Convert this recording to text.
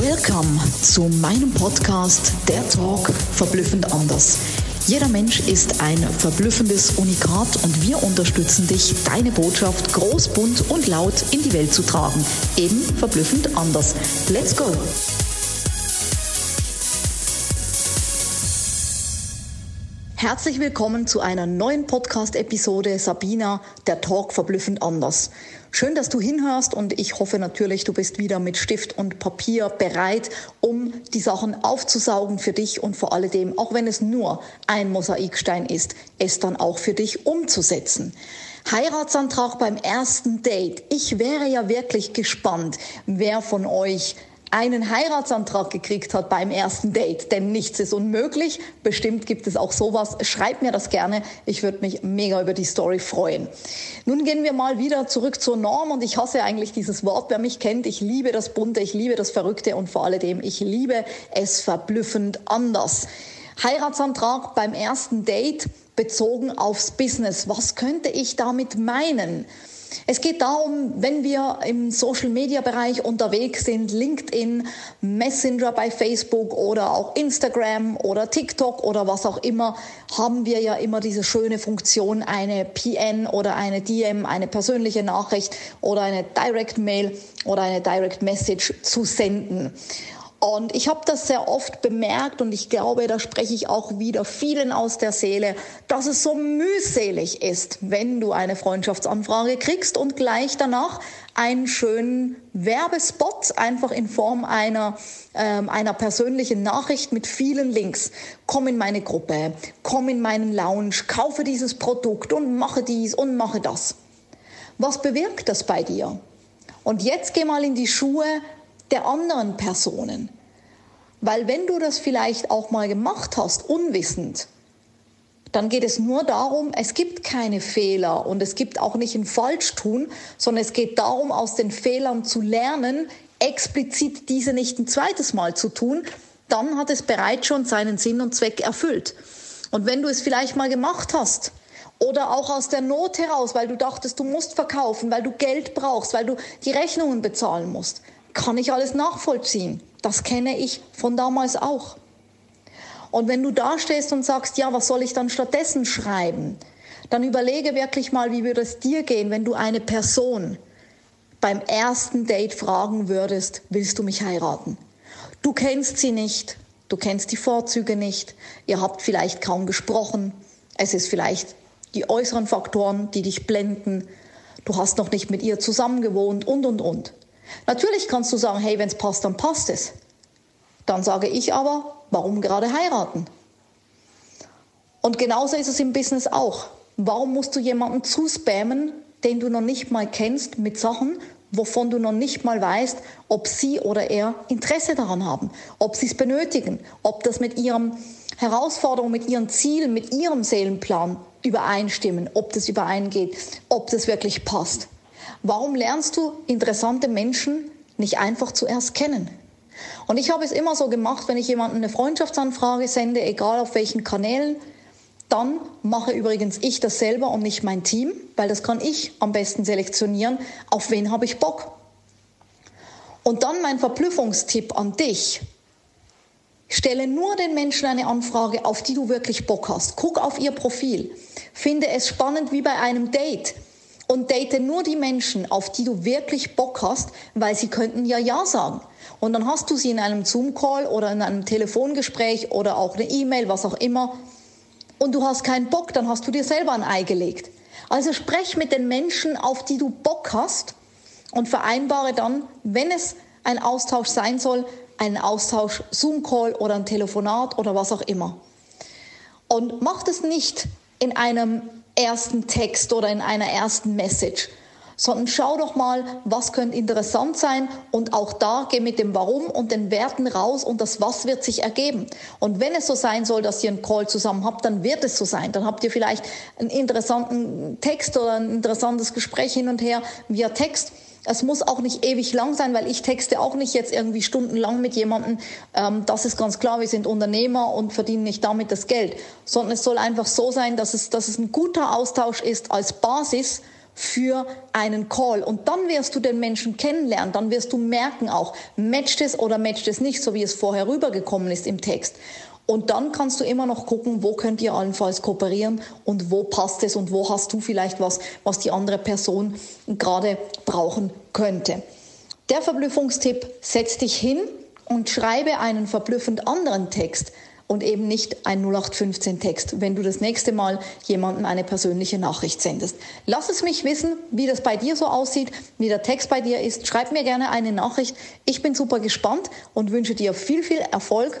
Welcome zu meinem Podcast Der Talk verblüffend anders. Jeder Mensch ist ein verblüffendes Unikat und wir unterstützen dich, deine Botschaft groß, bunt und laut in die Welt zu tragen. Eben verblüffend anders. Let's go! Herzlich willkommen zu einer neuen Podcast-Episode Sabina, der Talk verblüffend anders. Schön, dass du hinhörst und ich hoffe natürlich, du bist wieder mit Stift und Papier bereit, um die Sachen aufzusaugen für dich und vor allem, auch wenn es nur ein Mosaikstein ist, es dann auch für dich umzusetzen. Heiratsantrag beim ersten Date. Ich wäre ja wirklich gespannt, wer von euch einen Heiratsantrag gekriegt hat beim ersten Date. Denn nichts ist unmöglich. Bestimmt gibt es auch sowas. Schreibt mir das gerne. Ich würde mich mega über die Story freuen. Nun gehen wir mal wieder zurück zur Norm. Und ich hasse eigentlich dieses Wort, wer mich kennt. Ich liebe das Bunte, ich liebe das Verrückte und vor allem, ich liebe es verblüffend anders. Heiratsantrag beim ersten Date bezogen aufs Business. Was könnte ich damit meinen? Es geht darum, wenn wir im Social-Media-Bereich unterwegs sind, LinkedIn, Messenger bei Facebook oder auch Instagram oder TikTok oder was auch immer, haben wir ja immer diese schöne Funktion, eine PN oder eine DM, eine persönliche Nachricht oder eine Direct Mail oder eine Direct Message zu senden. Und ich habe das sehr oft bemerkt und ich glaube, da spreche ich auch wieder vielen aus der Seele, dass es so mühselig ist, wenn du eine Freundschaftsanfrage kriegst und gleich danach einen schönen Werbespot, einfach in Form einer, ähm, einer persönlichen Nachricht mit vielen Links. Komm in meine Gruppe, komm in meinen Lounge, kaufe dieses Produkt und mache dies und mache das. Was bewirkt das bei dir? Und jetzt geh mal in die Schuhe der anderen Personen. Weil wenn du das vielleicht auch mal gemacht hast, unwissend, dann geht es nur darum, es gibt keine Fehler und es gibt auch nicht ein Falschtun, sondern es geht darum, aus den Fehlern zu lernen, explizit diese nicht ein zweites Mal zu tun, dann hat es bereits schon seinen Sinn und Zweck erfüllt. Und wenn du es vielleicht mal gemacht hast, oder auch aus der Not heraus, weil du dachtest, du musst verkaufen, weil du Geld brauchst, weil du die Rechnungen bezahlen musst, kann ich alles nachvollziehen. Das kenne ich von damals auch. Und wenn du da stehst und sagst, ja, was soll ich dann stattdessen schreiben? Dann überlege wirklich mal, wie würde es dir gehen, wenn du eine Person beim ersten Date fragen würdest, willst du mich heiraten? Du kennst sie nicht, du kennst die Vorzüge nicht, ihr habt vielleicht kaum gesprochen, es ist vielleicht die äußeren Faktoren, die dich blenden, du hast noch nicht mit ihr zusammengewohnt und, und, und. Natürlich kannst du sagen, hey, wenn es passt, dann passt es. Dann sage ich aber, warum gerade heiraten? Und genauso ist es im Business auch. Warum musst du jemanden zuspammen, den du noch nicht mal kennst, mit Sachen, wovon du noch nicht mal weißt, ob sie oder er Interesse daran haben, ob sie es benötigen, ob das mit ihren Herausforderungen, mit ihren Zielen, mit ihrem Seelenplan übereinstimmen, ob das übereingeht, ob das wirklich passt. Warum lernst du interessante Menschen nicht einfach zuerst kennen? Und ich habe es immer so gemacht, wenn ich jemandem eine Freundschaftsanfrage sende, egal auf welchen Kanälen, dann mache übrigens ich das selber und nicht mein Team, weil das kann ich am besten selektionieren, auf wen habe ich Bock. Und dann mein Verblüffungstipp an dich. Stelle nur den Menschen eine Anfrage, auf die du wirklich Bock hast. Guck auf ihr Profil. Finde es spannend wie bei einem Date und date nur die Menschen, auf die du wirklich Bock hast, weil sie könnten ja Ja sagen. Und dann hast du sie in einem Zoom-Call oder in einem Telefongespräch oder auch eine E-Mail, was auch immer. Und du hast keinen Bock, dann hast du dir selber ein Ei gelegt. Also sprech mit den Menschen, auf die du Bock hast und vereinbare dann, wenn es ein Austausch sein soll, einen Austausch Zoom-Call oder ein Telefonat oder was auch immer. Und mach das nicht in einem ersten Text oder in einer ersten Message, sondern schau doch mal, was könnte interessant sein und auch da geh mit dem Warum und den Werten raus und das Was wird sich ergeben. Und wenn es so sein soll, dass ihr einen Call zusammen habt, dann wird es so sein. Dann habt ihr vielleicht einen interessanten Text oder ein interessantes Gespräch hin und her via Text es muss auch nicht ewig lang sein, weil ich texte auch nicht jetzt irgendwie stundenlang mit jemandem. Ähm, das ist ganz klar, wir sind Unternehmer und verdienen nicht damit das Geld, sondern es soll einfach so sein, dass es, dass es ein guter Austausch ist als Basis, für einen Call. Und dann wirst du den Menschen kennenlernen, dann wirst du merken auch, matcht es oder matcht es nicht, so wie es vorher rübergekommen ist im Text. Und dann kannst du immer noch gucken, wo könnt ihr allenfalls kooperieren und wo passt es und wo hast du vielleicht was, was die andere Person gerade brauchen könnte. Der Verblüffungstipp, setz dich hin und schreibe einen verblüffend anderen Text und eben nicht ein 0815-Text, wenn du das nächste Mal jemandem eine persönliche Nachricht sendest. Lass es mich wissen, wie das bei dir so aussieht, wie der Text bei dir ist. Schreib mir gerne eine Nachricht. Ich bin super gespannt und wünsche dir viel, viel Erfolg